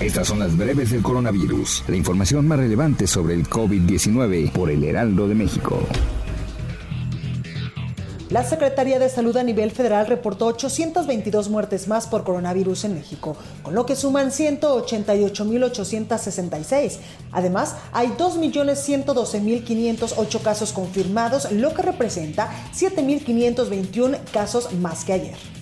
Estas son las breves del coronavirus, la información más relevante sobre el COVID-19 por el Heraldo de México. La Secretaría de Salud a nivel federal reportó 822 muertes más por coronavirus en México, con lo que suman 188.866. Además, hay 2.112.508 casos confirmados, lo que representa 7.521 casos más que ayer.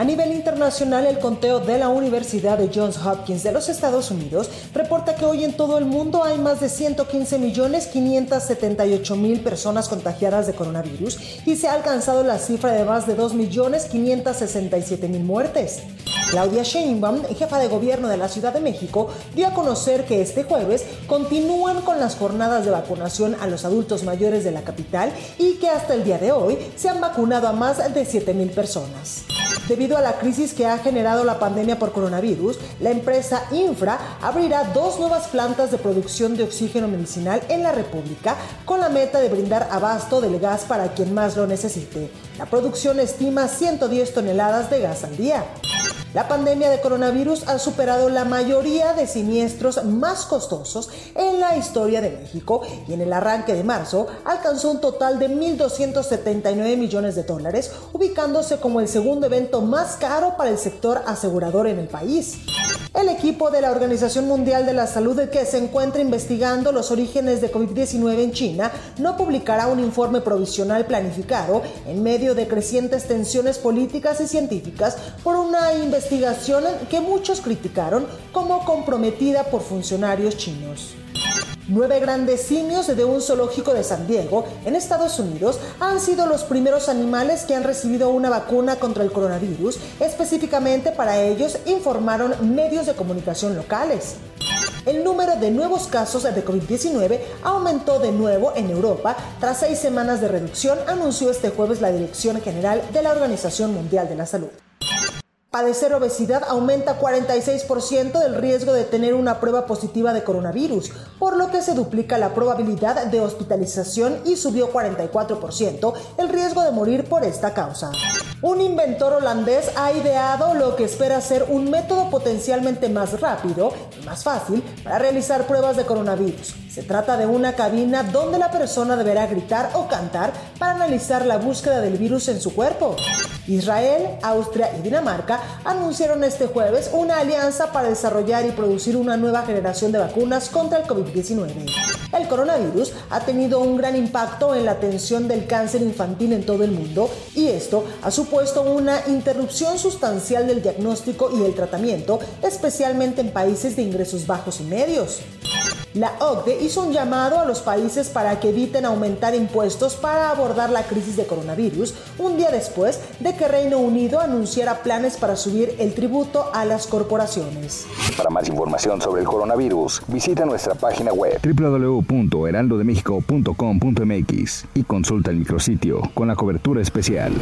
A nivel internacional, el conteo de la Universidad de Johns Hopkins de los Estados Unidos reporta que hoy en todo el mundo hay más de 115 millones 578 mil personas contagiadas de coronavirus y se ha alcanzado la cifra de más de 2 millones 567 mil muertes. Claudia Sheinbaum, jefa de gobierno de la Ciudad de México, dio a conocer que este jueves continúan con las jornadas de vacunación a los adultos mayores de la capital y que hasta el día de hoy se han vacunado a más de 7 mil personas. Debido a la crisis que ha generado la pandemia por coronavirus, la empresa Infra abrirá dos nuevas plantas de producción de oxígeno medicinal en la República con la meta de brindar abasto del gas para quien más lo necesite. La producción estima 110 toneladas de gas al día. La pandemia de coronavirus ha superado la mayoría de siniestros más costosos en la historia de México y en el arranque de marzo alcanzó un total de 1.279 millones de dólares, ubicándose como el segundo evento más caro para el sector asegurador en el país. El equipo de la Organización Mundial de la Salud que se encuentra investigando los orígenes de COVID-19 en China no publicará un informe provisional planificado en medio de crecientes tensiones políticas y científicas por una investigación que muchos criticaron como comprometida por funcionarios chinos. Nueve grandes simios de un zoológico de San Diego, en Estados Unidos, han sido los primeros animales que han recibido una vacuna contra el coronavirus. Específicamente para ellos informaron medios de comunicación locales. El número de nuevos casos de COVID-19 aumentó de nuevo en Europa tras seis semanas de reducción, anunció este jueves la Dirección General de la Organización Mundial de la Salud. Padecer obesidad aumenta 46% del riesgo de tener una prueba positiva de coronavirus, por lo que se duplica la probabilidad de hospitalización y subió 44% el riesgo de morir por esta causa. Un inventor holandés ha ideado lo que espera ser un método potencialmente más rápido y más fácil para realizar pruebas de coronavirus. Se trata de una cabina donde la persona deberá gritar o cantar para analizar la búsqueda del virus en su cuerpo. Israel, Austria y Dinamarca anunciaron este jueves una alianza para desarrollar y producir una nueva generación de vacunas contra el COVID-19. El coronavirus ha tenido un gran impacto en la atención del cáncer infantil en todo el mundo y esto ha supuesto una interrupción sustancial del diagnóstico y el tratamiento, especialmente en países de ingresos bajos y medios. La OCDE hizo un llamado a los países para que eviten aumentar impuestos para abordar la crisis de coronavirus, un día después de que Reino Unido anunciara planes para subir el tributo a las corporaciones. Para más información sobre el coronavirus, visita nuestra página web www.heraldodemexico.com.mx y consulta el micrositio con la cobertura especial.